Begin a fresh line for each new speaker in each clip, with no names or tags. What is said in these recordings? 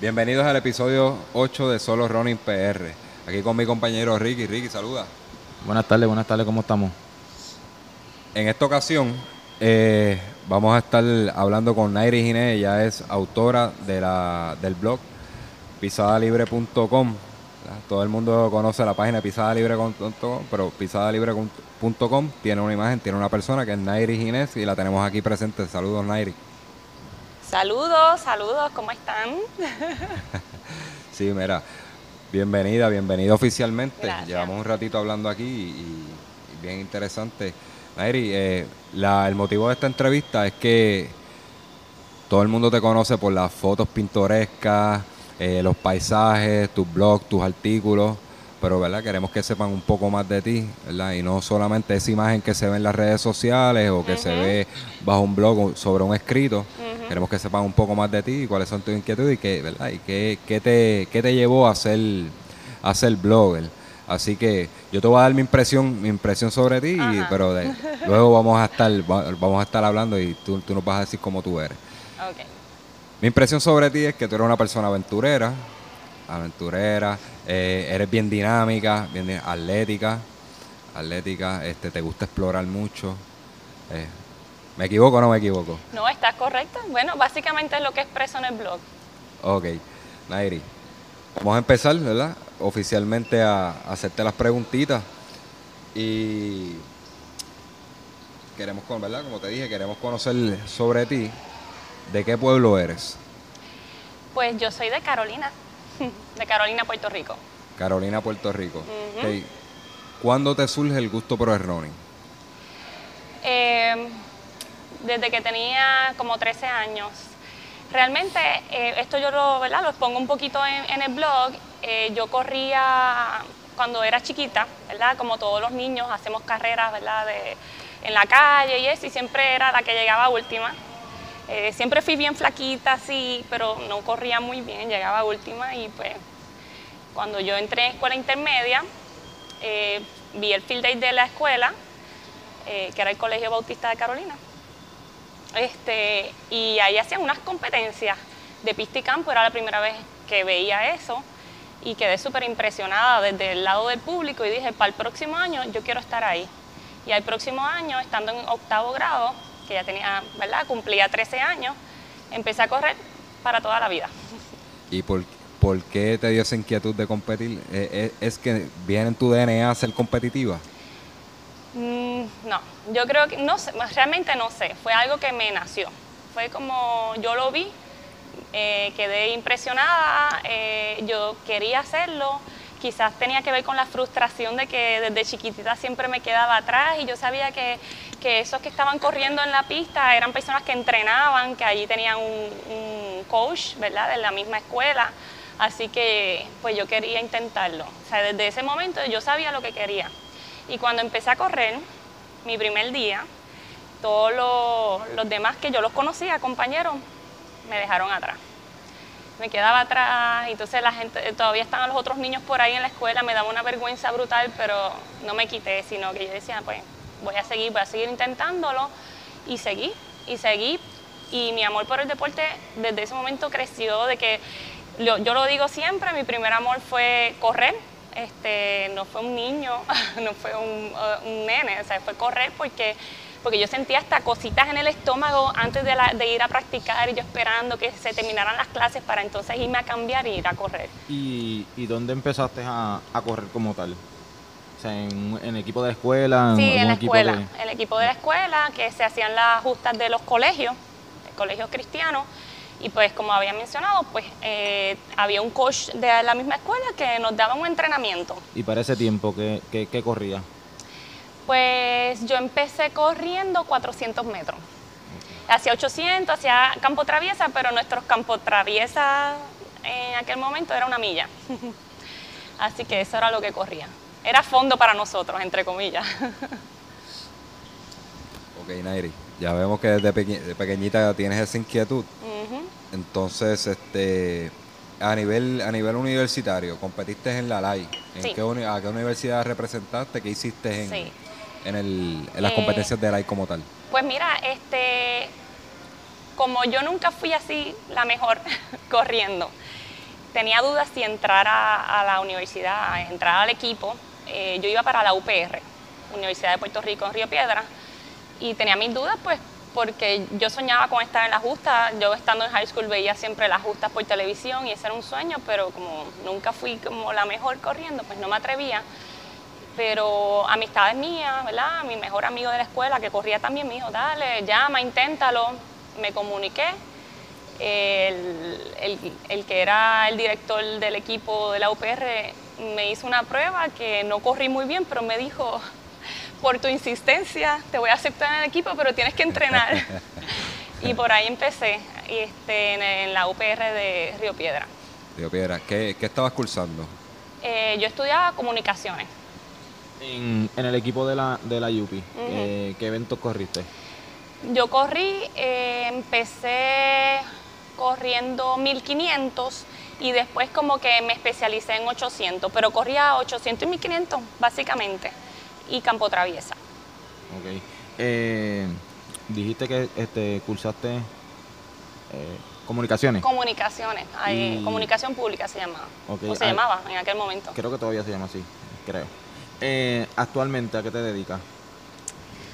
Bienvenidos al episodio 8 de Solo Running PR. Aquí con mi compañero Ricky. Ricky, saluda.
Buenas tardes, buenas tardes, ¿cómo estamos?
En esta ocasión eh, vamos a estar hablando con Nairi Ginés. Ella es autora de la, del blog pisadalibre.com. Todo el mundo conoce la página pisadalibre.com, pero pisadalibre.com tiene una imagen, tiene una persona que es Nairi Ginés y la tenemos aquí presente. Saludos, Nairi.
Saludos, saludos, ¿cómo están?
sí, mira, bienvenida, bienvenida oficialmente.
Gracias.
Llevamos un ratito hablando aquí y, y bien interesante. Nairi, eh, la- el motivo de esta entrevista es que todo el mundo te conoce por las fotos pintorescas, eh, los paisajes, tus blogs, tus artículos, pero verdad queremos que sepan un poco más de ti, ¿verdad? Y no solamente esa imagen que se ve en las redes sociales o que se ve bajo un blog sobre un escrito. Queremos que sepan un poco más de ti, cuáles son tus inquietudes y qué, ¿verdad? Y qué, qué te, qué te llevó a ser, a ser blogger. Así que yo te voy a dar mi impresión, mi impresión sobre ti, y- pero de- luego vamos a estar, va- vamos a estar hablando y tú, tú nos vas a decir cómo tú eres. Mi impresión sobre ti es que tú eres una persona aventurera, aventurera, eh, eres bien dinámica, bien atlética, atlética, este, te gusta explorar mucho. Eh, ¿Me equivoco o no me equivoco?
No, estás correcta. Bueno, básicamente es lo que expreso en el blog.
Ok, Nairi, vamos a empezar, ¿verdad? Oficialmente a, a hacerte las preguntitas y queremos, ¿verdad? Como te dije, queremos conocer sobre ti. ¿De qué pueblo eres?
Pues yo soy de Carolina, de Carolina, Puerto Rico.
Carolina, Puerto Rico. ¿Cuándo te surge el gusto por el running?
Eh, desde que tenía como 13 años. Realmente, eh, esto yo lo, ¿verdad? lo expongo un poquito en, en el blog. Eh, yo corría cuando era chiquita, ¿verdad? Como todos los niños, hacemos carreras, ¿verdad? De, en la calle y eso, y siempre era la que llegaba última. Eh, siempre fui bien flaquita, sí, pero no corría muy bien, llegaba última y pues cuando yo entré en escuela intermedia, eh, vi el field day de la escuela, eh, que era el Colegio Bautista de Carolina. Este, y ahí hacían unas competencias de pista y campo, era la primera vez que veía eso y quedé súper impresionada desde el lado del público y dije, para el próximo año yo quiero estar ahí. Y al próximo año, estando en octavo grado, que ya tenía, ¿verdad? Cumplía 13 años, empecé a correr para toda la vida.
¿Y por, por qué te dio esa inquietud de competir? Eh, eh, ¿Es que viene en tu DNA ser competitiva?
Mm, no, yo creo que, no sé, realmente no sé, fue algo que me nació. Fue como yo lo vi, eh, quedé impresionada, eh, yo quería hacerlo, quizás tenía que ver con la frustración de que desde chiquitita siempre me quedaba atrás y yo sabía que, que esos que estaban corriendo en la pista eran personas que entrenaban, que allí tenían un, coach, ¿verdad?, de la misma escuela. Así que pues yo quería intentarlo. O sea, desde ese momento yo sabía lo que quería. Y cuando empecé a correr, mi primer día, todos los, los demás que yo los conocía, compañeros, me dejaron atrás. Me quedaba atrás, y entonces la gente, todavía estaban los otros niños por ahí en la escuela, me daba una vergüenza brutal, pero no me quité, sino que yo decía, pues voy a seguir, voy a seguir intentándolo, y seguí, y seguí, y mi amor por el deporte desde ese momento creció, de que yo lo digo siempre, mi primer amor fue correr, este, no fue un niño, no fue un, uh, un nene, o sea, fue correr porque, porque yo sentía hasta cositas en el estómago antes de, la- de ir a practicar y yo esperando que se terminaran las clases para entonces irme a cambiar y ir a correr.
¿Y, y dónde empezaste a, a correr como tal? En, en equipo de la escuela,
Sí, en la
equipo
escuela,
de-
el equipo de la escuela, que se hacían las justas de los colegios, de colegios cristianos, y pues como había mencionado, pues eh, había un coach de la misma escuela que nos daba un entrenamiento.
Y para ese tiempo, ¿qué, qué, qué corría?
Pues yo empecé corriendo 400 metros. Hacia 800, hacia campo traviesa, pero nuestros campo traviesa en aquel momento era una milla. Así que eso era lo que corría. Era fondo para nosotros, entre comillas.
Ok, Nairi, ya vemos que desde peque- de pequeñita tienes esa inquietud. Entonces, este, a nivel a nivel universitario, competiste en la LAI. ¿En
Sí.
qué ¿A qué universidad representaste? ¿Qué hiciste en,
Sí.
En, el- en las
Eh,
competencias de LAI como tal?
Pues mira, este, como yo nunca fui así la mejor corriendo, tenía dudas si entrar a, a la universidad, a entrar al equipo. Eh, yo iba para la UPR, Universidad de Puerto Rico en Río Piedra, y tenía mis dudas, pues, porque yo soñaba con estar en la justa. Yo estando en high school veía siempre las justas por televisión y ese era un sueño, pero como nunca fui como la mejor corriendo, pues no me atrevía. Pero amistades mías, ¿verdad? Mi mejor amigo de la escuela que corría también me dijo, dale, llama, inténtalo. Me comuniqué. El, el- el que era el director del equipo de la UPR me hizo una prueba que no corrí muy bien, pero me dijo, por tu insistencia te voy a aceptar en el equipo, pero tienes que entrenar. y por ahí empecé este, en, la UPR de Río Piedra.
Río Piedra, ¿qué, qué estabas cursando?
Eh, yo estudiaba comunicaciones.
En, en el equipo de la, de la UPI, eh, ¿qué eventos corriste?
Yo corrí, eh, empecé corriendo 1500 y después como que me especialicé en 800, pero corría 800 y 1500 básicamente y campo traviesa.
Ok. Eh, dijiste que este, cursaste eh, comunicaciones.
Comunicaciones,
Y-
comunicación pública se llamaba,
Ok,
o se llamaba en aquel momento.
Creo que todavía se llama así, creo. Eh, actualmente, ¿a qué te dedicas?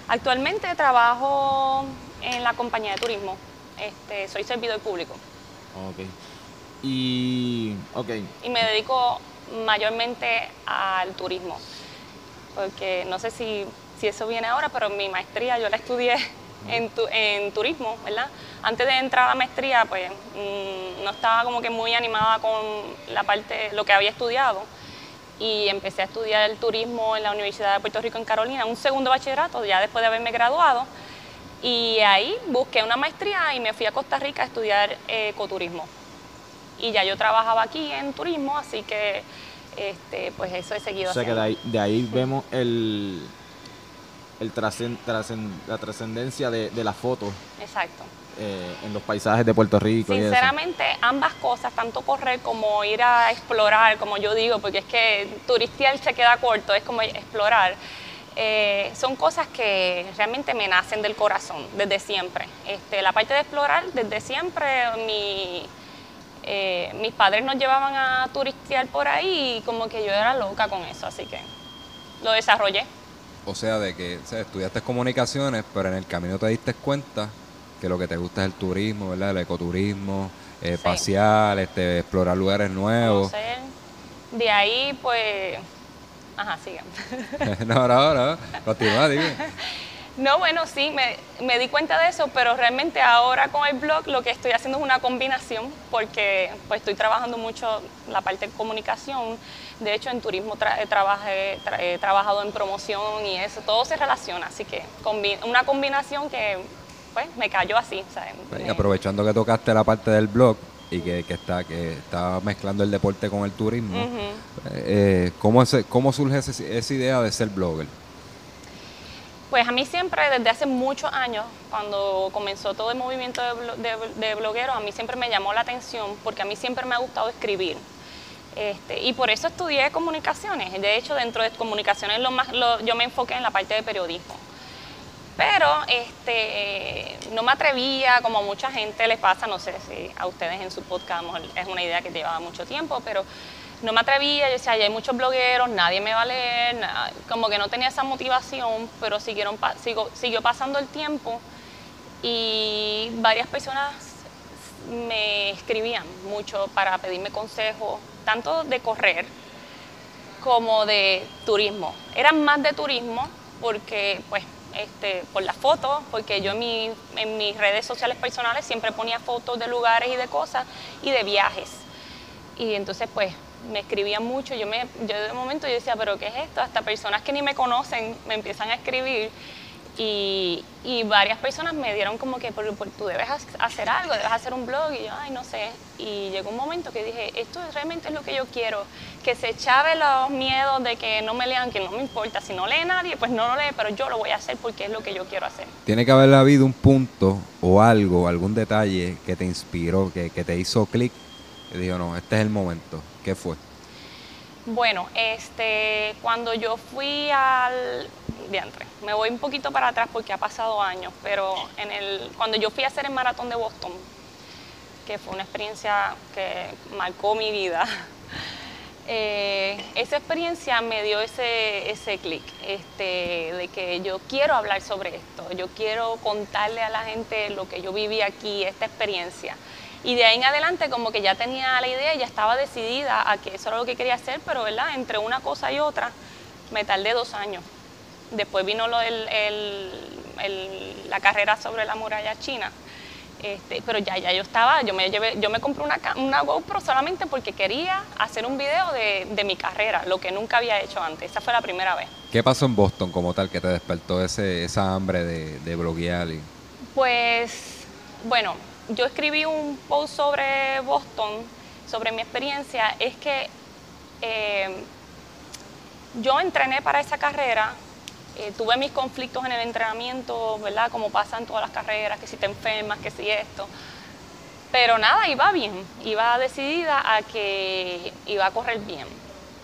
Actualmente trabajo en la compañía de turismo, este, soy servidor público
Ok. Y, ok,
y me dedico mayormente al turismo, porque no sé si, si eso viene ahora, pero mi maestría yo la estudié en, tu- en turismo, ¿verdad? Antes de entrar a la maestría, pues mm, no estaba como que muy animada con la parte, lo que había estudiado, y empecé a estudiar el turismo en la Universidad de Puerto Rico en Carolina, un segundo bachillerato, ya después de haberme graduado, y ahí busqué una maestría y me fui a Costa Rica a estudiar eh, ecoturismo. Y ya yo trabajaba aquí en turismo, así que este, pues eso he seguido
o sea que de ahí, de ahí vemos el, la trascendencia de, de la foto.
Exacto.
Eh, en los paisajes de Puerto Rico. y eso.
Sinceramente, ambas cosas, tanto correr como ir a explorar, como yo digo, porque es que turistear se queda corto, es como explorar. eh, son cosas que realmente me nacen del corazón, desde siempre. Este, la parte de explorar, desde siempre, mi, eh, mis padres nos llevaban a turistear por ahí y como que yo era loca con eso, así que lo desarrollé.
O sea, de que o sea, estudiaste comunicaciones, pero en el camino te diste cuenta que lo que te gusta es el turismo, ¿verdad? El ecoturismo, eh,
Sí.
pasear, este, explorar lugares nuevos.
conocer. De ahí, pues, ajá, sigan.
no, no, no. Continúa, dime.
No, bueno, sí, me, me di cuenta de eso, pero realmente ahora con el blog lo que estoy haciendo es una combinación porque pues estoy trabajando mucho la parte de comunicación. De hecho, en turismo tra- eh, trabajé- tra- he trabajado en promoción y eso, todo se relaciona, así que combi- una combinación que pues me cayó así. o sea,
Pues, y
me-
aprovechando que tocaste la parte del blog y que, que está que está mezclando el deporte con el turismo, eh, ¿cómo, ese- ¿cómo surge ese- esa idea de ser blogger?
Pues a mí siempre, desde hace muchos años, cuando comenzó todo el movimiento de, blo- de- de blogueros, a mí siempre me llamó la atención porque a mí siempre me ha gustado escribir. Este, y por eso estudié comunicaciones. De hecho, dentro de comunicaciones lo más, lo- yo me enfoqué en la parte de periodismo. Pero este, no me atrevía, como a mucha gente les pasa, no sé si a ustedes en su podcast es una idea que llevaba mucho tiempo, pero no me atrevía, yo decía, ya hay muchos blogueros, nadie me va a leer, como que no tenía esa motivación, pero siguieron, sigo- siguió pasando el tiempo y varias personas me escribían mucho para pedirme consejos, tanto de correr como de turismo. Eran más de turismo porque, pues, este, por las fotos, porque yo en, mi- en mis redes sociales personales siempre ponía fotos de lugares y de cosas y de viajes. Y entonces, pues, me escribían mucho. Yo, me, yo de momento yo decía, ¿pero qué es esto? Hasta personas que ni me conocen me empiezan a escribir. Y, y varias personas me dieron como que "Pero, pues, tú debes ha- hacer algo, debes hacer un blog. Y yo, ay, no sé. Y llegó un momento que dije, esto es- realmente es lo que yo quiero. Que se echave los miedos de que no me lean, que no me importa. Si no lee nadie, pues no lo lee, pero yo lo voy a hacer porque es lo que yo quiero hacer.
Tiene que haber habido un punto o algo, algún detalle que te inspiró, que, que te hizo clic Y dijo, no, este es el momento. ¿Qué fue?
Bueno, este, cuando yo fui al me voy un poquito para atrás porque ha pasado años, pero cuando yo fui a hacer el maratón de Boston, que fue una experiencia que marcó mi vida, eh, esa experiencia me dio ese, clic, este, de que yo quiero hablar sobre esto, yo quiero contarle a la gente lo que yo viví aquí, esta experiencia. Y de ahí en adelante como que ya tenía la idea, ya estaba decidida a que eso era lo que quería hacer, pero entre una cosa y otra me tardé dos años. Después vino lo del, la carrera sobre la muralla china. Este, pero ya, ya yo estaba, yo me llevé, yo me compré una, una GoPro solamente porque quería hacer un video de, de, mi carrera, lo que nunca había hecho antes. Esa fue la primera vez.
¿Qué pasó en Boston como tal que te despertó ese, esa hambre de, de bloguear? Y...
Pues, bueno, yo escribí un post sobre Boston, sobre mi experiencia, es que eh, yo entrené para esa carrera, eh, tuve mis conflictos en el entrenamiento, ¿verdad? Como pasa en todas las carreras, que si te enfermas, que si esto. Pero nada, iba bien, iba decidida a que iba a correr bien.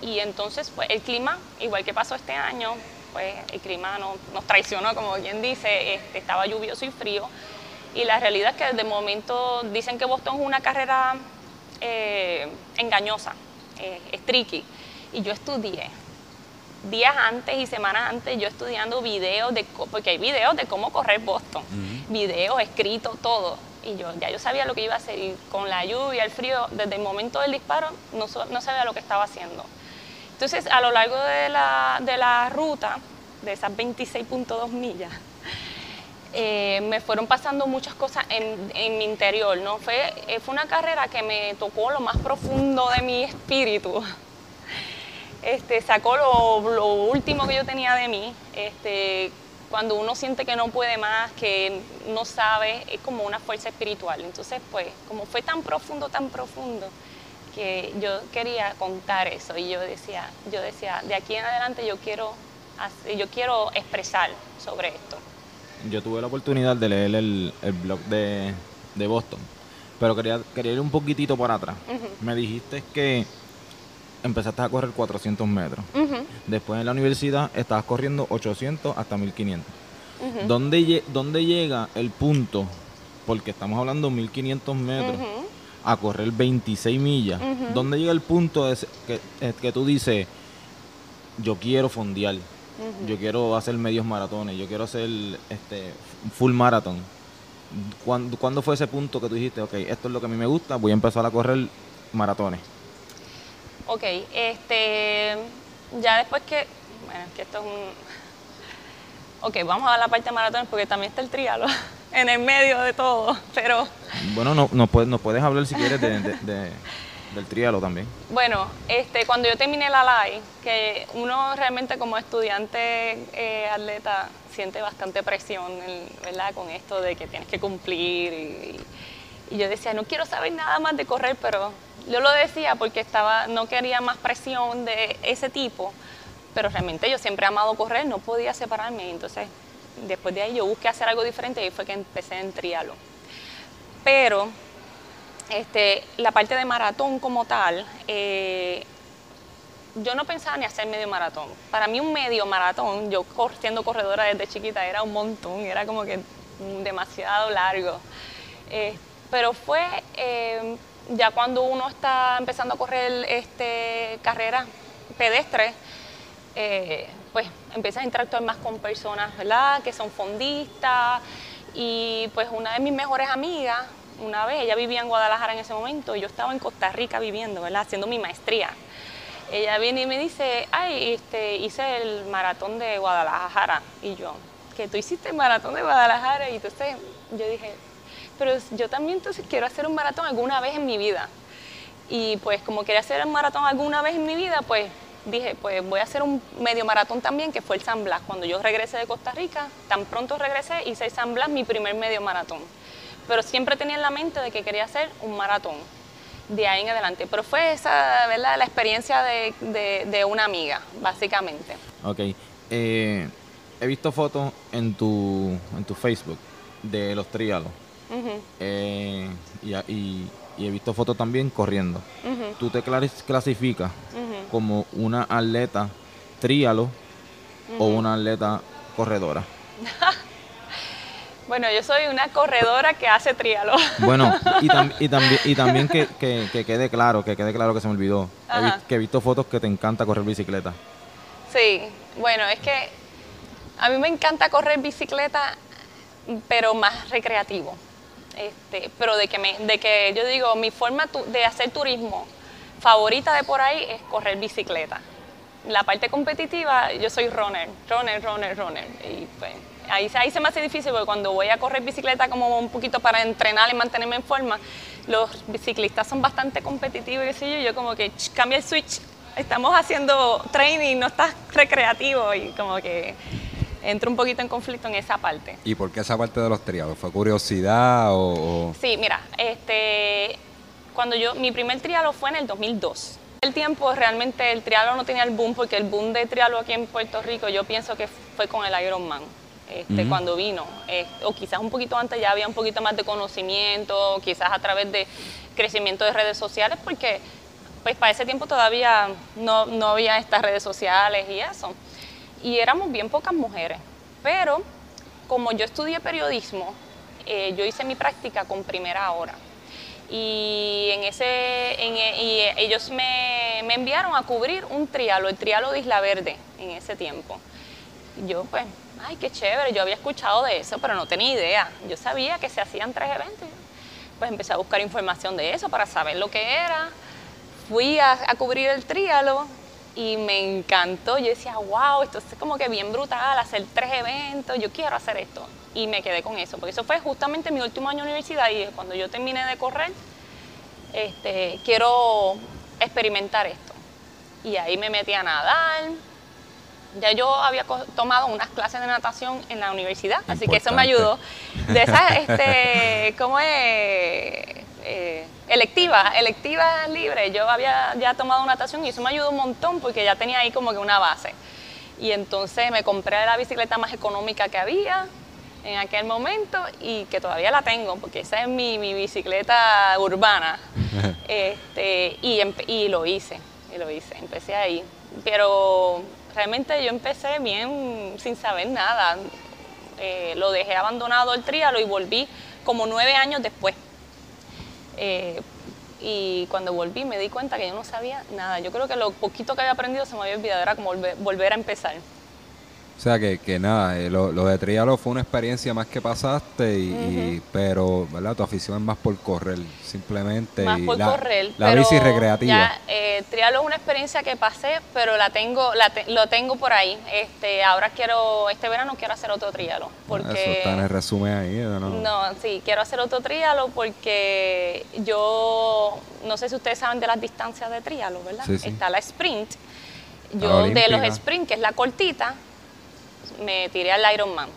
Y entonces, pues el clima, igual que pasó este año, pues el clima nos traicionó, como bien dice, este, estaba lluvioso y frío. Y la realidad es que de momento dicen que Boston es una carrera eh, engañosa, eh, es tricky. Y yo estudié. Días antes y semanas antes yo estudiando videos de, porque hay videos de cómo correr Boston, videos escritos, todo. Y yo ya yo sabía lo que iba a hacer y con la lluvia, el frío, desde el momento del disparo no, no sabía lo que estaba haciendo. Entonces a lo largo de la, de la ruta, de esas 26.2 millas, eh, me fueron pasando muchas cosas en, mi interior, ¿no? Fue, eh, fue una carrera que me tocó lo más profundo de mi espíritu. Este, sacó lo, último que yo tenía de mí. Este, cuando uno siente que no puede más, que no sabe, es como una fuerza espiritual. Entonces, pues, como fue tan profundo, tan profundo, que yo quería contar eso y yo decía, yo decía, de aquí en adelante yo quiero, yo quiero expresar sobre esto
yo tuve la oportunidad de leer el, blog de, Boston, pero quería, quería ir un poquitito para atrás. Me dijiste que empezaste a correr 400 metros. Después en la universidad estabas corriendo 800 hasta 1500. ¿Dónde, ¿Dónde, llega el punto? Porque estamos hablando de 1500 metros a correr 26 millas. ¿Dónde llega el punto que, eh, que tú dices, yo quiero fondear? Yo quiero hacer medios maratones, yo quiero hacer este full marathon. ¿Cuándo, fue ese punto que tú dijiste, ok, esto es lo que a mí me gusta, voy a empezar a correr maratones?
Ok, este, ya después que, bueno, que esto es un... Ok, vamos a la parte de maratones porque también está el trialo en el medio de todo, pero...
Bueno, no, no, puedes, no puedes hablar si quieres de del trialo también.
Bueno, este, cuando yo terminé la LAI, que uno realmente como estudiante eh, atleta siente bastante presión, ¿verdad? Con esto de que tienes que cumplir y, yo decía, no quiero saber nada más de correr, pero yo lo decía porque estaba, no quería más presión de ese tipo, pero realmente yo siempre he amado correr, no podía separarme, entonces después de ahí yo busqué hacer algo diferente y fue que empecé en trialo. Pero este, la parte de maratón como tal, eh, yo no pensaba ni hacer medio maratón. Para mí un medio maratón, yo siendo corredora desde chiquita, era un montón, era como que demasiado largo. Eh, pero fue eh, ya cuando uno está empezando a correr este, carreras pedestres, pues empiezas a interactuar más con personas, ¿verdad? Que son fondistas. Y pues una de mis mejores amigas, una vez, ella vivía en Guadalajara en ese momento, y yo estaba en Costa Rica viviendo, ¿verdad? Haciendo mi maestría. Ella viene y me dice, ay, este, hice el maratón de Guadalajara. Y yo, que tú hiciste el maratón de Guadalajara. Y entonces yo dije, pero yo también entonces quiero hacer un maratón alguna vez en mi vida. Y pues como quería hacer el maratón alguna vez en mi vida, pues dije, pues voy a hacer un medio maratón también, que fue el San Blas. Cuando yo regresé de Costa Rica, tan pronto regresé, hice el San Blas mi primer medio maratón pero siempre tenía en la mente de que quería hacer un maratón de ahí en adelante. Pero fue esa, ¿verdad? La experiencia de, una amiga, básicamente.
Ok. Eh, he visto fotos en tu, en tu Facebook de los trialos. Eh, y, y he visto fotos también corriendo. ¿Tú te clasificas como una atleta tríalo o una atleta corredora?
Bueno, yo soy una corredora que hace trialo.
Bueno, y, y, también, y también que, quede claro, que quede claro que se me olvidó, que he visto fotos que te encanta correr bicicleta.
Sí, bueno, es que a mí me encanta correr bicicleta, pero más recreativo. Este, pero de que, me, de que yo digo, mi forma de hacer turismo favorita de por ahí es correr bicicleta. La parte competitiva, yo soy runner, runner, runner, runner. Y pues, ahí, ahí se me hace difícil porque cuando voy a correr bicicleta como un poquito para entrenar y mantenerme en forma, los ciclistas son bastante competitivos y yo como que cambia el switch, estamos haciendo training, no estás recreativo y como que entro un poquito en conflicto en esa parte.
¿Y por qué esa parte de los triados? ¿Fue curiosidad o...?
Sí, mira, este, cuando yo, mi primer trialo fue en el 2002. El tiempo realmente el trialo no tenía el boom porque el boom de trialo aquí en Puerto Rico yo pienso que fue con el Ironman. Este, cuando vino, o quizás un poquito antes ya había un poquito más de conocimiento, quizás a través de crecimiento de redes sociales, porque pues para ese tiempo todavía no, no había estas redes sociales y eso y éramos bien pocas mujeres. Pero como yo estudié periodismo, eh, yo hice mi práctica con primera hora. Y, en ese, e, y ellos me, me, enviaron a cubrir un trialo, el trialo de Isla Verde en ese tiempo. Yo pues, ay, qué chévere, yo había escuchado de eso, pero no tenía idea. Yo sabía que se hacían tres eventos. Pues empecé a buscar información de eso para saber lo que era. Fui a, a cubrir el trialo y me encantó. Yo decía, wow, esto es como que bien brutal, hacer tres eventos, yo quiero hacer esto. Y me quedé con eso, porque eso fue justamente mi último año de universidad y cuando yo terminé de correr, este, quiero experimentar esto. Y ahí me metí a nadar. Ya yo había tomado unas clases de natación en la universidad, así que eso me ayudó. De esas, este, ¿cómo es? Eh, electiva, electiva libre. Yo había ya tomado natación y eso me ayudó un montón porque ya tenía ahí como que una base. Y entonces me compré la bicicleta más económica que había en aquel momento y que todavía la tengo porque esa es mi, bicicleta urbana. este, y, y lo hice, y lo hice, empecé ahí. Pero realmente yo empecé bien sin saber nada. Eh, lo dejé abandonado el trialo y volví como nueve años después. Eh, y cuando volví me di cuenta que yo no sabía nada. Yo creo que lo poquito que había aprendido se me había olvidado, era como volver a empezar.
O sea que, que nada, eh, lo, de trialo fue una experiencia más que pasaste, y, pero ¿verdad? tu afición es más por correr, simplemente.
Más por correr.
La bici recreativa.
Ya, eh, trialo es una experiencia que pasé, pero la tengo, la lo tengo por ahí. Este, ahora quiero, este verano quiero hacer otro trialo. Porque,
Eso está en el resumen ahí, ¿no?
No, sí, quiero hacer otro trialo porque yo, no sé si ustedes saben de las distancias de trialo, ¿verdad? Está la sprint. Yo de los sprint, que es la cortita, me tiré al Ironman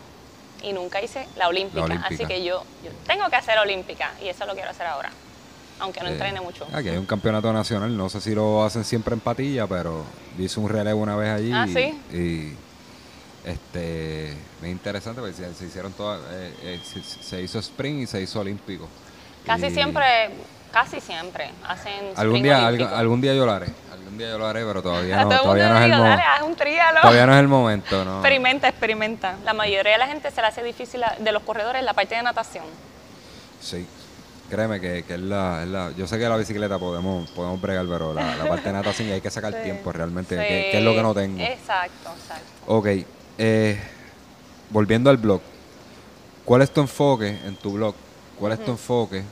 y nunca hice la olímpica. Así que yo, yo tengo que hacer olímpica y eso lo quiero hacer ahora, aunque no entrene mucho.
Aquí hay un campeonato nacional, no sé si lo hacen siempre en patilla, pero hice un relevo una vez allí.
Ah,
y, este, es interesante porque se, hicieron todas, eh, eh, se, hizo sprint y se hizo olímpico.
Casi siempre, casi siempre hacen
algún día, algún día yo lo haré un día yo lo haré, pero todavía no, todavía no es el momento. Todavía no es el momento, ¿no?
Experimenta, experimenta. La mayoría de la gente se le hace difícil de los corredores la parte de natación.
Sí. Créeme que, que es, la, es, la, Yo sé que la bicicleta podemos, podemos bregar, pero la, parte de natación y hay que sacar tiempo realmente, que, es lo que no tengo.
Exacto, exacto.
Ok. Eh, volviendo al blog. ¿Cuál es tu enfoque en tu blog? ¿Cuál es tu enfoque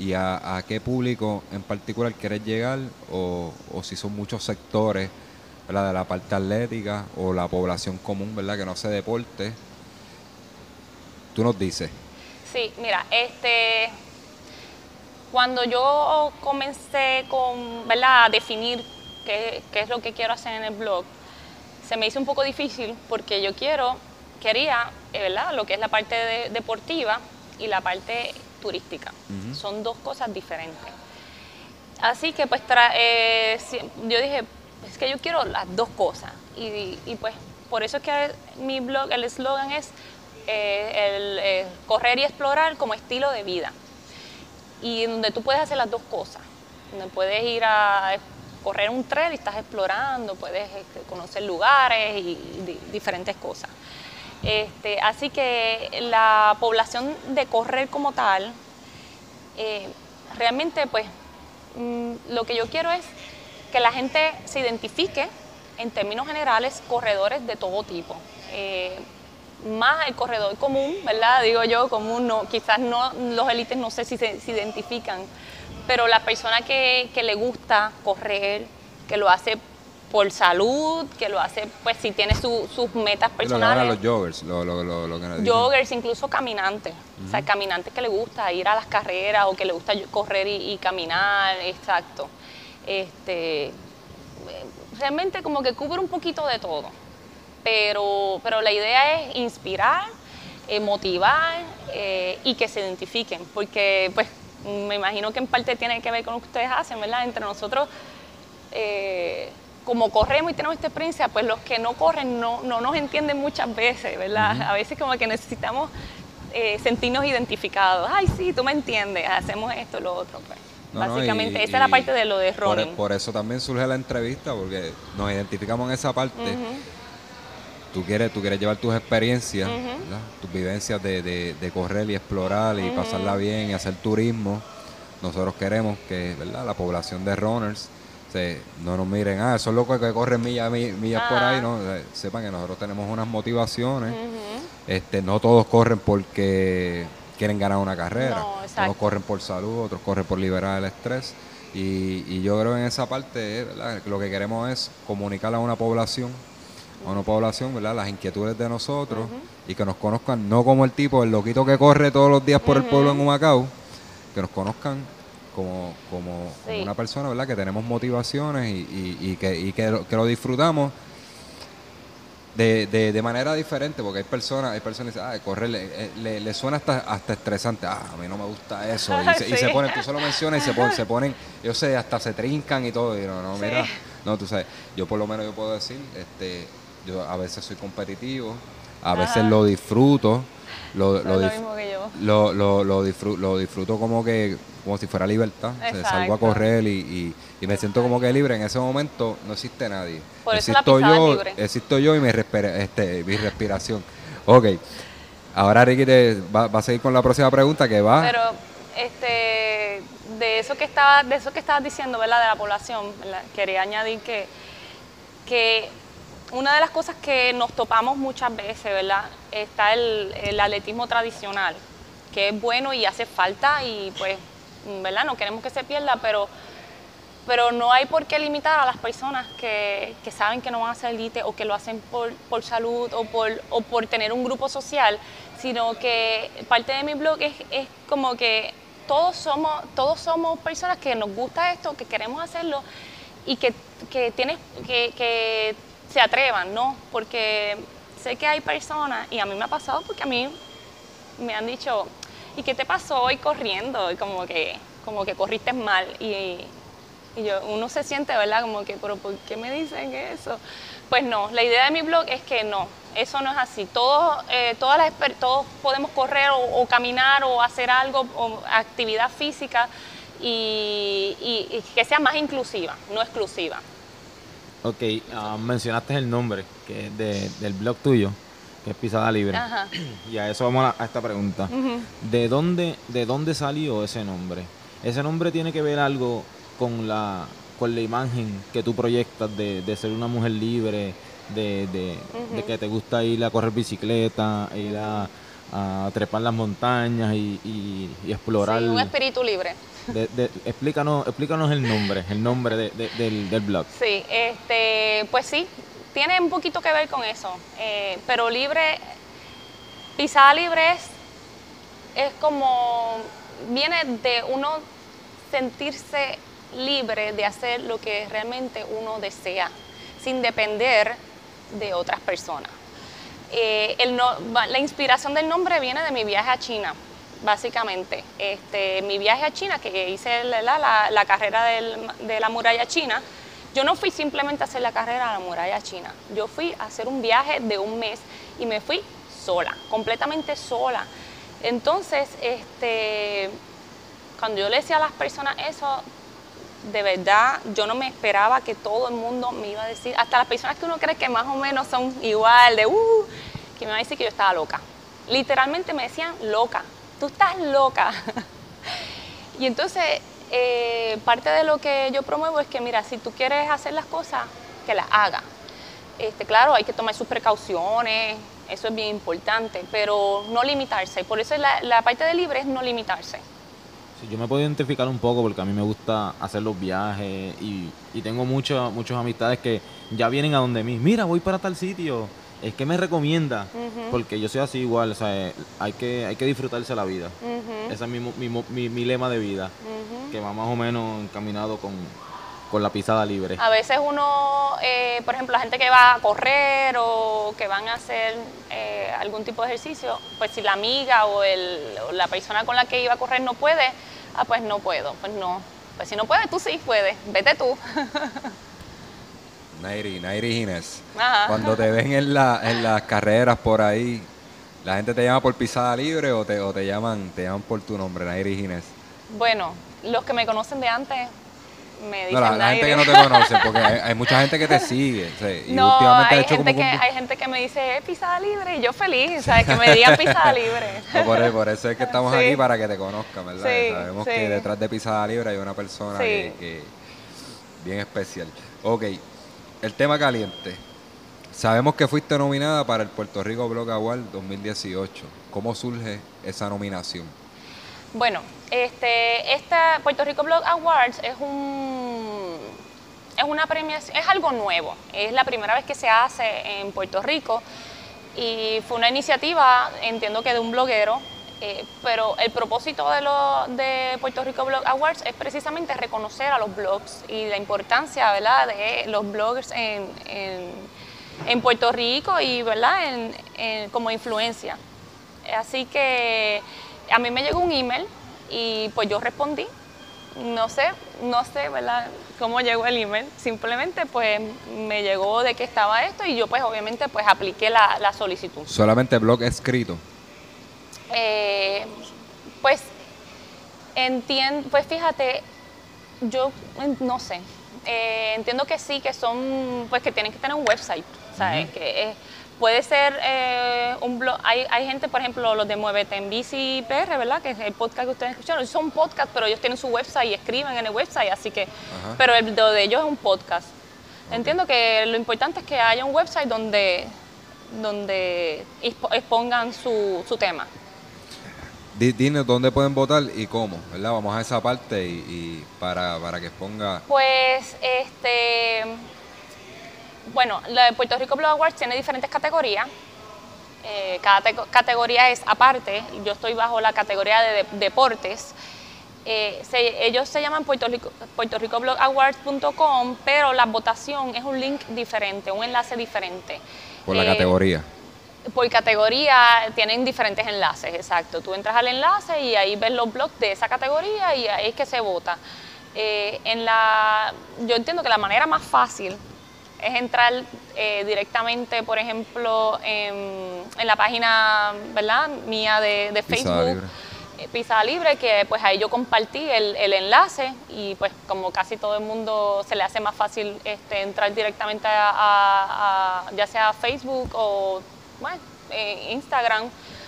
y a, qué público en particular quieres llegar o, si son muchos sectores de la parte atlética o la población común ¿verdad? que no se deporte. Tú nos dices.
Sí, mira, este cuando yo comencé con, ¿verdad? a definir qué, es lo que quiero hacer en el blog, se me hizo un poco difícil porque yo quiero, quería, eh, ¿verdad? Lo que es la parte deportiva y la parte turística. Son dos cosas diferentes. Así que pues eh, yo dije, es que yo quiero las dos cosas. Y, pues por eso es que mi blog, el eslogan es eh, el, correr y explorar como estilo de vida. y donde tú puedes hacer las dos cosas. Donde puedes ir a correr un trail y estás explorando, puedes conocer lugares y, diferentes cosas. Este, así que la población de correr como tal, eh, realmente pues mm, lo que yo quiero es que la gente se identifique en términos generales corredores de todo tipo. Eh, más el corredor común, ¿verdad? Digo yo, común, no, quizás no, los élites no sé si se, identifican, pero la persona que, le gusta correr, que lo hace por salud, que lo hace, pues si tiene sus metas personales.
Lo los joggers, lo, lo, lo,
que Joggers, incluso caminantes. O sea, caminantes que le gusta ir a las carreras o que le gusta correr y, y caminar, exacto. Este, realmente como que cubre un poquito de todo pero, pero la idea es inspirar, eh, motivar eh, y que se identifiquen, porque pues me imagino que en parte tiene que ver con lo que ustedes hacen, ¿verdad? Entre nosotros, eh, como corremos y tenemos esta experiencia, pues los que no corren no, no nos entienden muchas veces, ¿verdad? A veces como que necesitamos sentirnos identificados. Ay, sí, tú me entiendes, hacemos esto, lo otro, pues. Básicamente, esa es la parte de lo de Ronin.
Por, por, eso también surge la entrevista, porque nos identificamos en esa parte tú quieres, tú quieres llevar tus experiencias, tus vivencias de, correr y explorar y pasarla bien y hacer turismo. Nosotros queremos que ¿verdad? la población de runners se, no nos miren, ah, son locos que corren millas, millas por ahí, no, sepan que nosotros tenemos unas motivaciones. este, no todos corren porque quieren ganar una carrera, no, unos corren por salud, otros corren por liberar el estrés. Y, y yo creo en esa parte, lo que queremos es comunicar a una población a una población, ¿verdad? Las inquietudes de nosotros y que nos conozcan no como el tipo, el loquito que corre todos los días por el pueblo en Humacao, que nos conozcan como, como, una persona, ¿verdad? Que tenemos motivaciones y, que, que, lo, disfrutamos de, de, manera diferente, porque hay personas, hay personas que dicen, ah, correr le, le, suena hasta, hasta estresante, ah, a mí no me gusta eso, y, se, ponen, tú solo mencionas y se ponen, se ponen, yo sé, hasta se trincan y todo, y no, no, mira, no, tú sabes, yo por lo menos yo puedo decir, este, yo a veces soy competitivo, a veces lo disfruto. Lo, lo, lo, lo, disfruto, como que como si fuera libertad. salgo a correr y, me siento como que libre. En ese momento no existe nadie. existo yo, existo yo y mi, este, mi respiración. Ok. Ahora Ricky te va, a seguir con la próxima pregunta que va.
Pero este de eso que estaba de eso que estabas diciendo, ¿verdad? De la población, quería añadir que que una de las cosas que nos topamos muchas veces, ¿verdad? Está el, atletismo tradicional, que es bueno y hace falta y pues, ¿verdad? No queremos que se pierda, pero, pero no hay por qué limitar a las personas que, saben que no van a ser elite o que lo hacen por, salud o por, o por tener un grupo social, sino que parte de mi blog es, como que todos somos, todos somos personas que nos gusta esto, que queremos hacerlo y que, que tienes que, que se atrevan, ¿no? Porque sé que hay personas, y a mí me ha pasado porque a mí me han dicho, ¿y qué te pasó hoy corriendo? Y como que, como que corriste mal. Y, yo, uno se siente, ¿verdad? Como que, ¿pero por qué me dicen eso? Pues no, la idea de mi blog es que no, eso no es así. Todos, eh, todas las, todos podemos correr o, caminar o hacer algo, o actividad física, y, y que sea más inclusiva, no exclusiva.
Ok, ah, mencionaste el nombre que es de, del blog tuyo, que es Pisada Libre. Ajá. Y a eso vamos a, esta pregunta. ¿De, dónde, ¿De dónde salió ese nombre? ¿Ese nombre tiene que ver algo con la, con la imagen que tú proyectas de, de ser una mujer libre, de, de, de, que te gusta ir a correr bicicleta, ir a, a trepar las montañas y, y, y explorar? Sí,
un espíritu libre
explícanos, explícanos el nombre, el nombre del, blog.
Sí, este, pues sí, tiene un poquito que ver con eso, eh, pero libre, pisada libre es, es como, viene de uno sentirse libre de hacer lo que realmente uno desea, sin depender de otras personas. Eh, la inspiración del nombre viene de mi viaje a China básicamente. Este, mi viaje a China, que hice la, la, carrera de la muralla china, yo no fui simplemente a hacer la carrera a la muralla china, yo fui a hacer un viaje de un mes y me fui sola, completamente sola. Entonces, este, cuando yo le decía a las personas eso, de verdad, yo no me esperaba que todo el mundo me iba a decir, hasta las personas que uno cree que más o menos son igual, de uh, que me iba a decir que yo estaba loca. Literalmente me decían loca, tú estás loca. y entonces, eh, parte de lo que yo promuevo es que, mira, si tú quieres hacer las cosas, que las hagas. Este, claro, hay que tomar sus precauciones, eso es bien importante, pero no limitarse. Por eso la, la parte de libre es no limitarse.
Sí, yo me puedo identificar un poco porque a mí me gusta hacer los viajes y, y tengo muchos muchos amistades que ya vienen a donde mí. Mira, voy para tal sitio. Es que me recomienda, porque yo soy así igual, o sea, hay que, hay que disfrutarse la vida. Ese es mi, mi, mi, mi lema de vida, que va más o menos encaminado con, con la pisada libre.
A veces uno, eh, por ejemplo, la gente que va a correr o que van a hacer eh, algún tipo de ejercicio, pues si la amiga o, el, o la persona con la que iba a correr no puede, ah, pues no puedo, pues no. Pues si no puedes, tú sí puedes, vete tú.
Nairi, Nairi Gines.
Ajá.
Cuando te ven en, la, en las carreras por ahí, ¿la gente te llama por pisada libre o te, o te llaman te llaman por tu nombre, Nairi Gines?
Bueno, los que me conocen de antes me dicen
No, la, la gente que no te conoce, porque hay, hay mucha gente que te sigue. y
No,
últimamente ha
hay
hecho
gente,
como
que,
un-
hay gente que me dice, eh, pisada libre, y yo feliz, ¿sabes? Que me digan pisada libre.
No, por, por eso es que estamos
Sí.
aquí para que te conozcan, ¿verdad?
Sí,
Sabemos que detrás de Pisada Libre hay una persona
Sí.
que, que- bien especial. Ok, el tema caliente. Sabemos que fuiste nominada para el Puerto Rico Blog Award 2018. ¿Cómo surge esa nominación?
Bueno, este, esta Puerto Rico Blog Awards es un es una premiación, es algo nuevo. Es la primera vez que se hace en Puerto Rico y fue una iniciativa, entiendo que de un bloguero, eh, pero el propósito de, lo, de Puerto Rico Blog Awards es precisamente reconocer a los blogs y la importancia, ¿verdad?, de los bloggers en, en, en Puerto Rico y, ¿verdad?, en- en- como influencia. Así que a mí me llegó un email y pues yo respondí. No sé, no sé, ¿verdad? Cómo llegó el email. Simplemente pues me llegó de que estaba esto y yo pues obviamente pues apliqué la, la solicitud.
Solamente blog escrito.
Eh, pues entiendo, pues fíjate, yo no sé, Eh, entiendo que sí, que son, pues que tienen que tener un website, ¿sabes? Que eh, puede ser eh, un blog, hay, hay gente, por ejemplo, los de Muévete en Bici PR, ¿verdad? Que es el podcast que ustedes escucharon, son podcast, pero ellos tienen su website y escriben en el website, así que, pero el lo de ellos es un podcast. Entiendo que lo importante es que haya un website donde, donde expo- expongan su, su tema.
Di- Dinos dónde pueden votar y cómo, ¿verdad? Vamos a esa parte y, y para, para que exponga...
Pues, este, bueno, la de Puerto Rico Blog Awards tiene diferentes categorías. Eh, cada categoría es aparte. Yo estoy bajo la categoría de, de- deportes. Eh, se- ellos se llaman Puerto Rico, Puerto Rico Blog Awards.com, pero la votación es un link diferente, un enlace diferente.
Por la
Eh,
categoría.
Por categoría tienen diferentes enlaces, exacto. Tú entras al enlace y ahí ves los blogs de esa categoría y ahí es que se vota. Eh, en la, yo entiendo que la manera más fácil es entrar eh, directamente, por ejemplo, en, en la página ¿verdad? mía de, Facebook. Eh, Pisada Libre, que pues ahí yo compartí el, el enlace y pues como casi todo el mundo se le hace más fácil este, entrar directamente a, a- a- ya sea Facebook o bueno, eh, Instagram,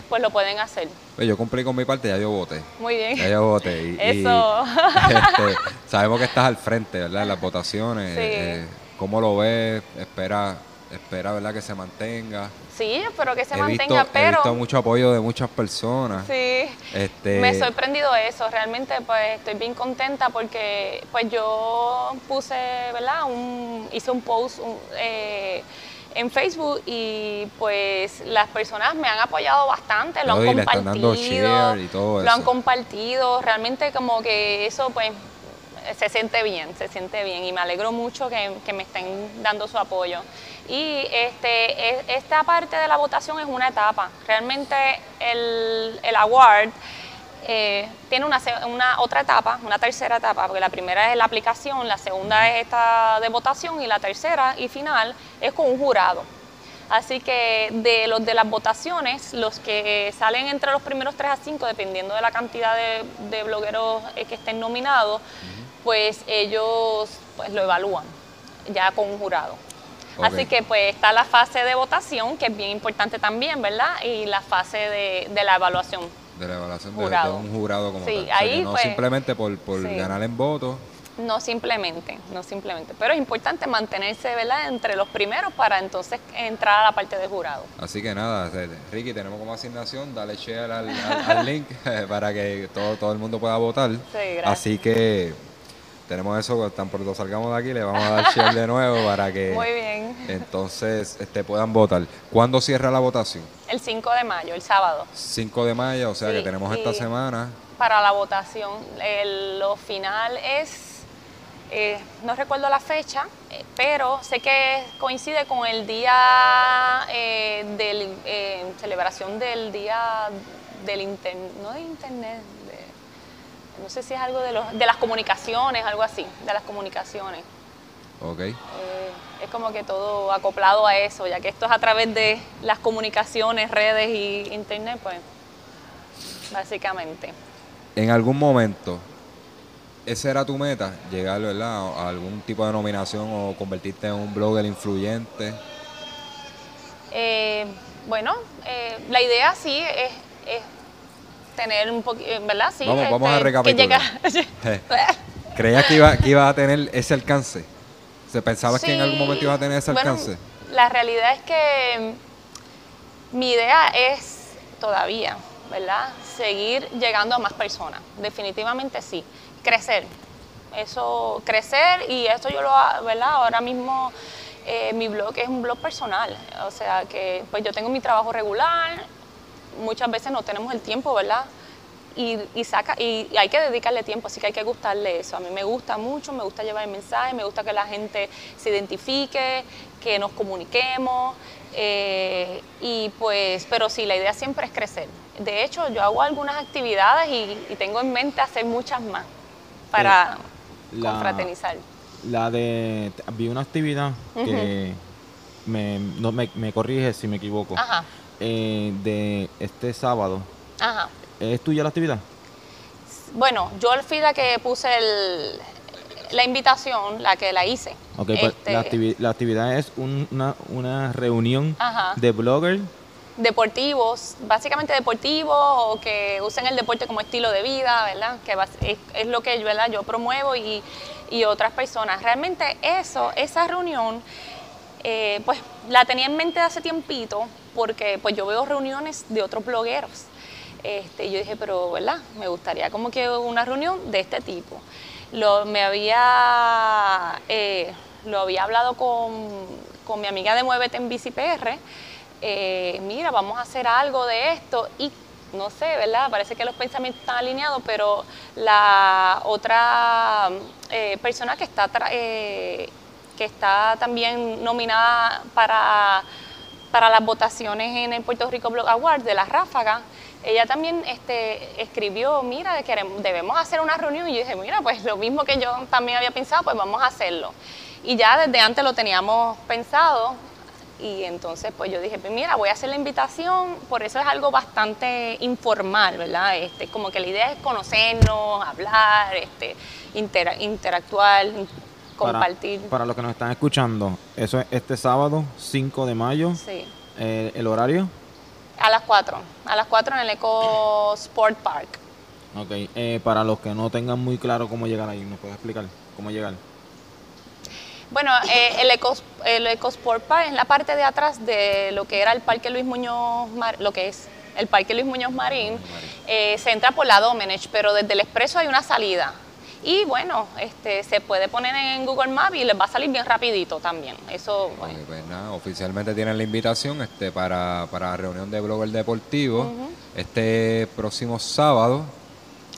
pues lo pueden hacer.
Pues yo cumplí con mi parte, ya yo voté.
Muy bien.
Ya yo voté. Y, y,
Eso.
este, sabemos que estás al frente, ¿verdad? En las votaciones.
Sí.
eh, ¿Cómo lo ves? Espera, espera, ¿verdad? Que se mantenga.
Sí, espero que se
he,
mantenga,
visto, he
pero
visto mucho apoyo de muchas personas.
sí.
Este,
Me ha sorprendido eso, realmente pues estoy bien contenta porque pues yo puse, ¿verdad? Un, hice un post un, eh, en Facebook y pues las personas me han apoyado bastante, lo
No,
han compartido,
y todo
lo han compartido, realmente como que eso pues se siente bien, se siente bien y me alegro mucho que, que me estén dando su apoyo. Y este, e- esta parte de la votación es una etapa. Realmente el, el award eh, tiene una, una otra etapa, una tercera etapa, porque la primera es la aplicación, la segunda es esta de votación y la tercera y final es con un jurado. Así que de los de las votaciones, los que salen entre los primeros 3 a 5, dependiendo de la cantidad de, de blogueros eh, que estén nominados, pues ellos pues, lo evalúan ya con un jurado. Así que pues está la fase de votación, que es bien importante también, ¿verdad? Y la fase de, de la evaluación.
De la evaluación de- un jurado como
Sí,
tal. O sea,
ahí,
que no
pues,
simplemente por, por
sí.
ganar en votos.
No simplemente, no simplemente. Pero es importante mantenerse, ¿verdad? Entre los primeros para entonces entrar a la parte del jurado.
Así que nada, Ricky, tenemos como asignación, dale share al, al- al link para que todo, todo el mundo pueda votar.
gracias.
Así que tenemos eso, tan pronto salgamos de aquí, le vamos a dar share de nuevo para que
Muy bien.
entonces este, puedan votar. ¿Cuándo cierra la votación?
El 5 de mayo, el sábado.
5 de mayo, o sea
Sí,
que tenemos esta semana.
Para la votación, el- lo final es, eh, no recuerdo la fecha, eh, pero sé que coincide con el día eh, de celebración del día del internet, no del internet, de- no sé si es algo de, los, de las comunicaciones, algo así, de las comunicaciones.
Ok.
Eh, es como que todo acoplado a eso, ya que esto es a través de las comunicaciones, redes y internet, pues básicamente.
En algún momento, ¿esa era tu meta? Llegar ¿verdad? a algún tipo de nominación o convertirte en un blogger influyente.
Eh, bueno, eh, la idea sí es, es tener un poquito, ¿verdad? Sí,
Vamos- vamos a
este,
recapitular.
que llega-
¿Creías que iba, que iba a tener ese alcance? ¿Se pensabas que en algún
Sí,
momento iba a tener ese
bueno,
alcance?
La realidad es que mm, mi idea es todavía, ¿verdad? Seguir llegando a más personas. Definitivamente sí. Crecer. Eso, crecer y esto yo lo, ¿verdad? Ahora mismo eh, mi blog es un blog personal. O sea que pues yo tengo mi trabajo regular, muchas veces no tenemos el tiempo, ¿verdad? Y, y saca, y, y hay que dedicarle tiempo, así que hay que gustarle eso. A mí me gusta mucho, me gusta llevar el mensaje, me gusta que la gente se identifique, que nos comuniquemos. eh, y pues, pero sí, la idea siempre es crecer. De hecho, yo hago algunas actividades y, y tengo en mente hacer muchas más para
la-
confraternizar.
La de. Vi una actividad que. Me, no, me, me corrige si me equivoco.
Ajá,
Eh, de este sábado.
ajá.
¿Es tuya la actividad?
Bueno, yo fui la que puse el- la invitación, la que la hice.
Ok, pues
Este,
la, activi- la actividad es un- una, una reunión
Ajá.
de bloggers.
deportivos, básicamente deportivos o que usen el deporte como estilo de vida, ¿verdad? Que es, es lo que ¿verdad? yo promuevo y, y otras personas. Realmente eso, esa reunión, eh, pues la tenía en mente hace tiempito porque pues yo veo reuniones de otros blogueros. Este, yo dije, pero ¿verdad? Me gustaría como que una reunión de este tipo. Lo, me había, eh, lo había hablado con, con mi amiga de Muévete en Bici PR. eh, mira, vamos a hacer algo de esto y no sé, ¿verdad? Parece que los pensamientos están alineados, pero la otra eh, persona que está, eh, que está también nominada para, para las votaciones en el Puerto Rico Blog Award de la Ráfaga, ella también este, escribió, mira, queremos, debemos hacer una reunión. Y yo dije, mira, pues lo mismo que yo también había pensado, pues vamos a hacerlo. Y ya desde antes lo teníamos pensado. Y entonces, pues yo dije, pues mira, voy a hacer la invitación. Por eso es algo bastante informal, ¿verdad? Este, como que la idea es conocernos, hablar, este, intera- interactuar, compartir.
Para, los que nos están escuchando, eso es este sábado, 5 de mayo.
Sí.
Eh, ¿El horario?
A las 4. A las 4 en el Eco Sport Park.
Ok. eh, para los que no tengan muy claro cómo llegar ahí, ¿nos puedes explicar cómo llegar?
Bueno, eh, el, Eco, el EcoSport Park es la parte de atrás de lo que era el Parque Luis Muñoz, Mar- lo que es el Parque Luis Muñoz Marín. Eh, se entra por la Domenech, pero desde el expreso hay una salida. Y bueno, este, se puede poner en Google Maps y les va a salir bien rapidito también. Eso, bueno,
pues nada, oficialmente tienen la invitación este, para, para la reunión de blogger deportivo este próximo sábado,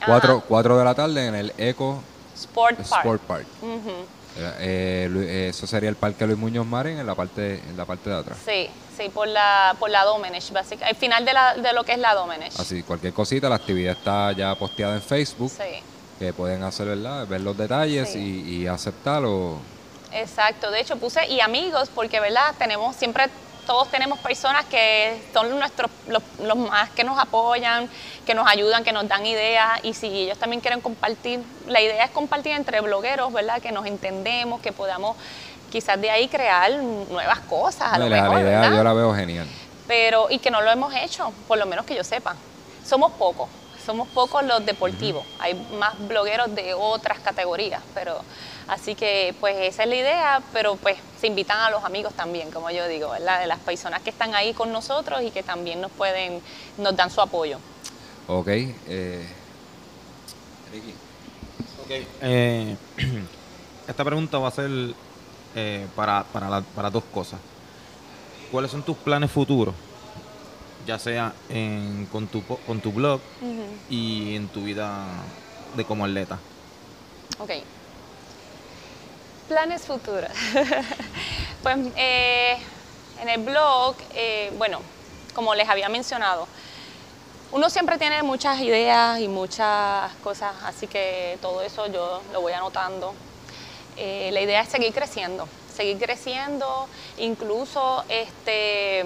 Ajá.
4, de la tarde en el Eco
Sport Park.
Sport Park.
Ujú,
Eh, eh, eh, eso sería el Parque Luis Muñoz Marín en la parte, en la parte de atrás.
Sí, sí, por la, por la Domenech, básicamente. El final de, la, de lo que es la Domenech.
Así, cualquier cosita, la actividad está ya posteada en Facebook,
Sí.
Que pueden hacer, ¿verdad? Ver los detalles
Sí.
y, y aceptarlo.
Exacto, de hecho puse y amigos porque, ¿verdad? Tenemos siempre todos tenemos personas que son nuestros, los, los más que nos apoyan, que nos ayudan, que nos dan ideas y si ellos también quieren compartir, la idea es compartir entre blogueros, ¿verdad? Que nos entendemos, que podamos quizás de ahí crear nuevas cosas. A lo
la,
mejor,
la idea
¿verdad?
yo la veo genial.
pero y que no lo hemos hecho, por lo menos que yo sepa. Somos pocos, somos pocos los deportivos. Hay más blogueros de otras categorías, pero así que pues esa es la idea, pero pues se invitan a los amigos también, como yo digo, ¿verdad? De las personas que están ahí con nosotros y que también nos pueden, nos dan su apoyo.
Ok. Eh, Ricky.
Eh, esta pregunta va a ser eh, para, para, la- para dos cosas. ¿Cuáles son tus planes futuros? Ya sea en- con, tu, con tu blog y en tu vida de como atleta.
Ok. Planes futuros. pues eh, en el blog, eh, bueno, como les había mencionado, uno siempre tiene muchas ideas y muchas cosas, así que todo eso yo lo voy anotando. Eh, la idea es seguir creciendo, seguir creciendo, incluso este,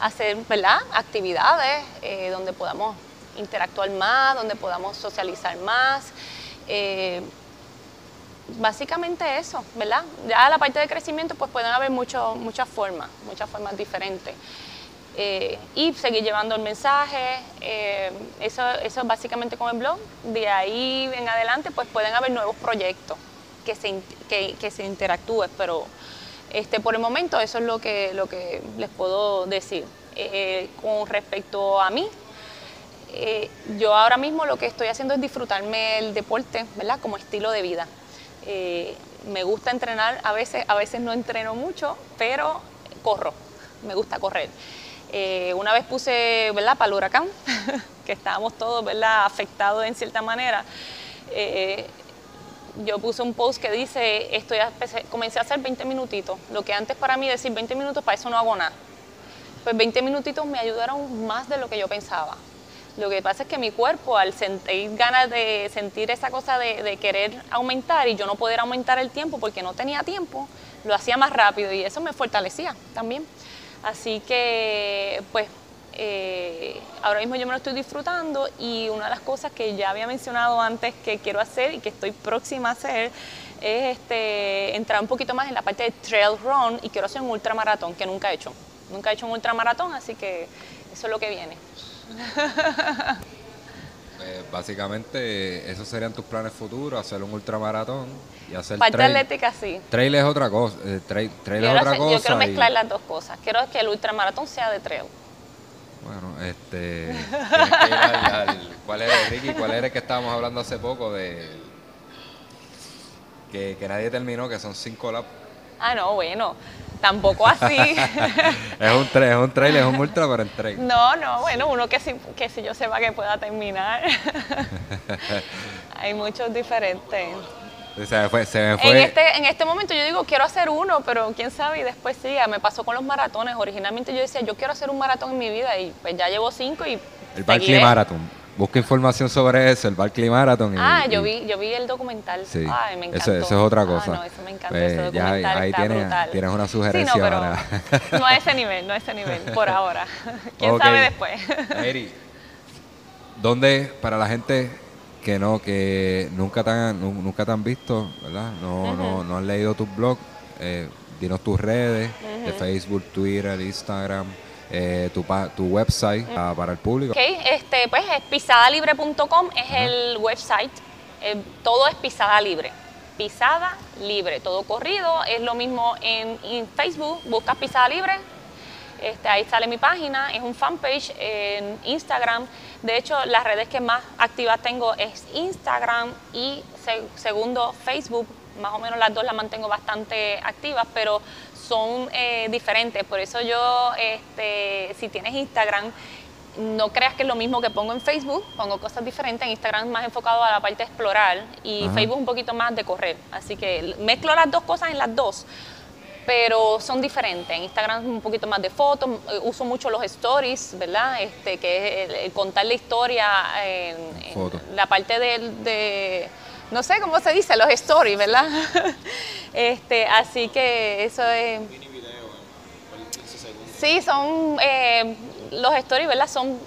hacer ¿verdad? actividades eh, donde podamos interactuar más, donde podamos socializar más. Eh, básicamente eso, ¿verdad? Ya la parte de crecimiento, pues pueden haber mucho- muchas formas, muchas formas diferentes. Eh, y seguir llevando el mensaje, eso, eso es básicamente con el blog. De ahí en adelante, pues pueden haber nuevos proyectos que se, que, que se interactúen, pero este, por el momento eso es lo que, les puedo decir. Eh, con respecto a mí, eh, yo ahora mismo lo que estoy haciendo es disfrutarme el deporte, ¿verdad? Como estilo de vida. Eh, me gusta entrenar, a veces, a veces no entreno mucho, pero corro, me gusta correr. Eh, una vez puse, ¿verdad? Para el huracán, que estábamos todos, ¿verdad? Afectados en cierta manera. eh, yo puse un post que dice, estoy comencé a hacer 20 minutitos. Lo que antes para mí decir 20 minutos, para eso no hago nada pues 20 minutitos me ayudaron más de lo que yo pensaba. Lo que pasa es que mi cuerpo, al sentir ganas de sentir esa cosa de, de querer aumentar y yo no poder aumentar el tiempo porque no tenía tiempo, lo hacía más rápido y eso me fortalecía también. Así que, pues, eh, ahora mismo yo me lo estoy disfrutando y una de las cosas que ya había mencionado antes que quiero hacer y que estoy próxima a hacer es este, entrar un poquito más en la parte de trail run y quiero hacer un ultramaratón que nunca he hecho. Nunca he hecho un ultramaratón, así que eso es lo que viene.
Eh, básicamente, esos serían tus planes futuros, hacer un ultramaratón y hacer
Parte
trail.
atlética sí.
Trail es otra cosa, eh, trail, trail es
Quiero
otra
hacer-
cosa.
yo quiero
y-
mezclar las dos cosas. Quiero que el ultramaratón sea de trail.
Bueno, este. tienes que ir al, al- ¿Cuál era, Ricky? ¿Cuál era el que estábamos hablando hace poco de. Que, que nadie terminó, que son cinco laps?
Ah, no, bueno, tampoco así.
es un trail, es un trail, es un ultra, pero en trail.
No, no, bueno, uno que si, que si yo sepa que pueda terminar. Hay muchos diferentes.
Se me fue. Se me fue
En este, en este momento yo digo, quiero hacer uno, pero quién sabe, y después siga. Me pasó con los maratones. Originalmente yo decía, yo quiero hacer un maratón en mi vida, y pues ya llevo cinco y
el Barclay. Marathon. Busca información sobre eso, el Barclay Marathon. y-
Ah, yo vi, yo vi el documental.
Sí,
Ay, me
eso,
encantó.
eso es otra
Ah,
cosa.
no, eso me encantó.
Pues,
ese
ya ahí-
documental
ahí
está
tienes,
brutal.
tienes una
Sí,
sugerencia
no, pero
para-
no a ese nivel, no a ese nivel, por ahora. ¿Quién sabe después?
Eri, ¿dónde, para la gente que no, que nunca te han, nu- nunca te han visto, ¿verdad? No, no, no han leído tu blog, eh, dinos tus redes, de Facebook, Twitter, Instagram, eh, tu, pa- tu website para el público.
Ok, este, pues es pisadalibre.com, es el website. eh, todo es pisada libre. Pisada libre, todo corrido. Es lo mismo en, en Facebook, buscas pisada libre. Este, ahí sale mi página, es un fanpage en Instagram. De hecho, las redes que más activas tengo es Instagram y se- segundo Facebook. Más o menos las dos las mantengo bastante activas, pero son eh, diferentes. Por eso yo, este, si tienes Instagram, no creas que es lo mismo que pongo en Facebook, pongo cosas diferentes. En Instagram es más enfocado a la parte de explorar y
Ajá.
Facebook un poquito más de correr. Así que mezclo las dos cosas en las dos, pero son diferentes. En Instagram es un poquito más de fotos, eh, uso mucho los stories, ¿verdad? Este, que es el- el contar la historia en, la parte del- de, no sé cómo se dice, los stories, ¿verdad? este, así que eso es... Sí, son eh, los stories, ¿verdad? Son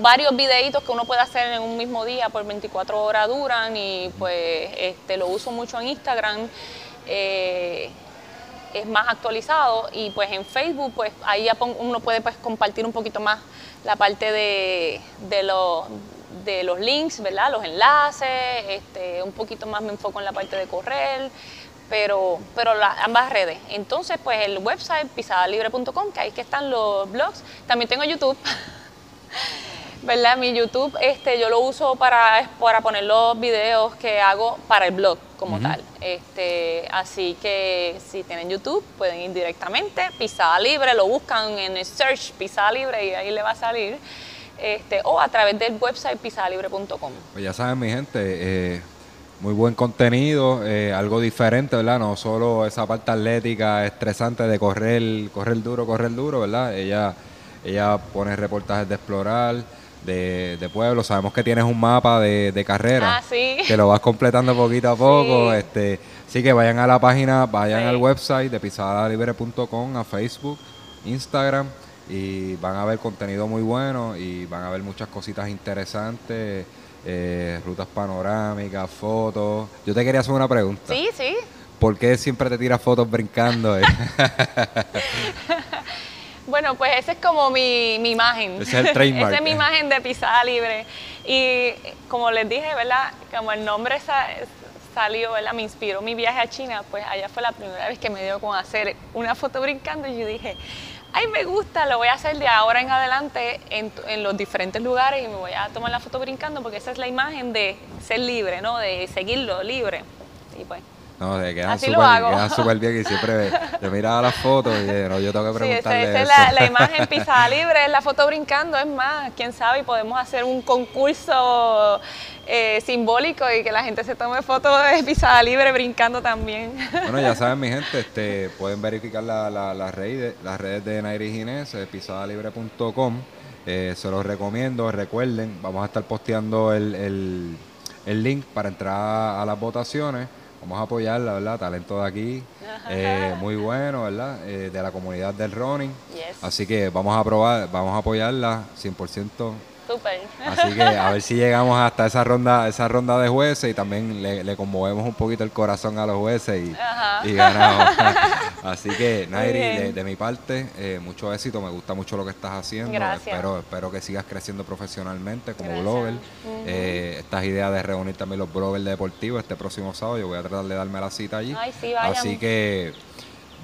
varios videitos que uno puede hacer en un mismo día, por 24 horas duran y pues este, lo uso mucho en Instagram. Eh, es más actualizado y pues en Facebook pues ahí ya uno puede pues compartir un poquito más la parte de, de, los, de los links, ¿verdad? Los enlaces, este, un poquito más me enfoco en la parte de correr, pero, pero ambas redes. Entonces, pues el website pisadalibre.com, que ahí que están los blogs. También tengo YouTube. ¿Verdad? Mi YouTube este, yo lo uso para, para poner los videos que hago para el blog como tal. Este, así que si tienen YouTube, pueden ir directamente, Pisada Libre, lo buscan en el search Pisada Libre y ahí le va a salir. Este, o a través del website pisadalibre.com.
Pues ya saben, mi gente, eh, muy buen contenido, eh, algo diferente, ¿verdad? No solo esa parte atlética estresante de correr, correr duro, correr duro, ¿verdad? Ella, ella pone reportajes de explorar, de, de pueblo. Sabemos que tienes un mapa de, de carrera,
ah, ¿sí?
que lo vas completando poquito a poco. Sí. Este, así que vayan a la página, vayan al website de pisadalibre.com, a Facebook, Instagram y van a ver contenido muy bueno y van a ver muchas cositas interesantes eh, rutas panorámicas, fotos. Yo te quería hacer una pregunta.
Sí, sí.
¿Por qué siempre te tiras fotos brincando?
bueno, pues esa es como mi, mi imagen.
Ese es el trademark.
esa es mi imagen de pisada libre. Y como les dije, ¿verdad? Como el nombre salió, ¿verdad? Me inspiró mi viaje a China, pues allá fue la primera vez que me dio con hacer una foto brincando y yo dije, ay, me gusta, lo voy a hacer de ahora en adelante en, en, los diferentes lugares y me voy a tomar la foto brincando porque esa es la imagen de ser libre, ¿no? De seguirlo libre. Y pues.
No, de quedan súper bien y siempre yo miraba las fotos y no, yo tengo que preguntarle sí, esa, esa
es la, la, imagen pisada libre, es la foto brincando, es más, quién sabe, y podemos hacer un concurso eh, simbólico y que la gente se tome fotos de pisada libre brincando también.
Bueno, ya saben mi gente, este, pueden verificar la, la, las, redes, las redes de Nairi Ginés, eh, pisadalibre.com, eh, se los recomiendo, recuerden, vamos a estar posteando el, el, el link para entrar a las votaciones vamos a apoyarla, ¿verdad? Talento de aquí, eh, muy bueno, ¿verdad? Eh, de la comunidad del running.
Yes.
Así que vamos a probar, vamos a apoyarla 100%.
Súper.
Así que a ver si llegamos hasta esa ronda, esa ronda de jueces y también le, le conmovemos un poquito el corazón a los jueces y, y ganamos. Así que, Nairi, de, de, mi parte, eh, mucho éxito. Me gusta mucho lo que estás haciendo.
Gracias.
Espero, espero que sigas creciendo profesionalmente como Gracias. blogger. Uh -huh. eh, estas ideas de reunir también los bloggers deportivos este próximo sábado, yo voy a tratar de darme la cita allí.
Ay, sí,
Así que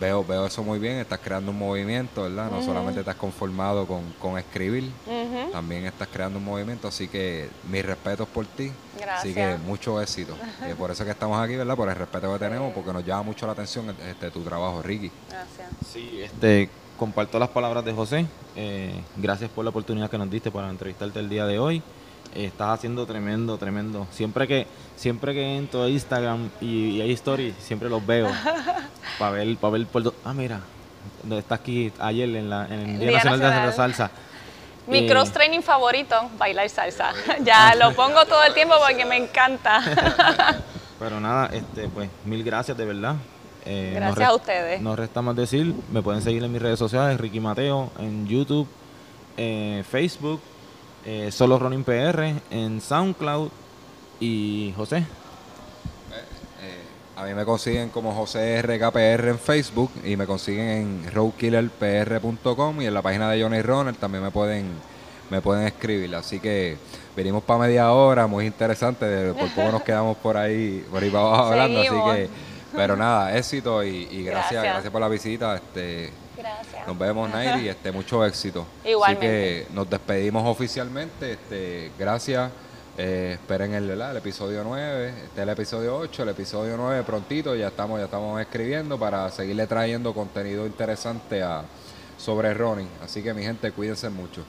veo, veo eso muy bien, estás creando un movimiento, ¿verdad? No uh -huh. solamente estás conformado con, con escribir, uh -huh. también estás creando un movimiento, así que mis respetos por ti.
Gracias.
Así que mucho éxito. y por eso que estamos aquí, ¿verdad? Por el respeto que tenemos, porque nos llama mucho la atención este, tu trabajo, Ricky.
Gracias.
Sí, este, comparto las palabras de José. Eh, gracias por la oportunidad que nos diste para entrevistarte el día de hoy. Estás haciendo tremendo, tremendo. Siempre que siempre que entro a Instagram y, y hay stories, siempre los veo para ver, para ver por Ah, mira, está aquí ayer en, la, en el Día, Día Nacional, Nacional, de la Salsa.
Mi eh, cross training favorito, bailar salsa. ya lo pongo todo el tiempo porque me encanta.
Pero nada, este, pues mil gracias de verdad.
Eh, gracias a ustedes.
No resta más decir, me pueden seguir en mis redes sociales, Ricky Mateo, en YouTube, eh, Facebook, eh, Solo Running PR, en SoundCloud y José.
A mí me consiguen como José RKPR en Facebook y me consiguen en roadkillerpr.com y en la página de Johnny Runner también me pueden me pueden escribir. Así que venimos para media hora, muy interesante. Por poco nos quedamos por ahí, por ahí para abajo hablando. Así que, pero nada, éxito y, y gracias, gracias, gracias, por la visita. Este,
gracias.
Nos vemos, Nairi, este, mucho éxito.
Igualmente.
Así que nos despedimos oficialmente. Este, gracias. Eh, esperen el, el, episodio 9, este es el episodio 8, el episodio 9 prontito, ya estamos, ya estamos escribiendo para seguirle trayendo contenido interesante a, sobre running. Así que mi gente, cuídense mucho.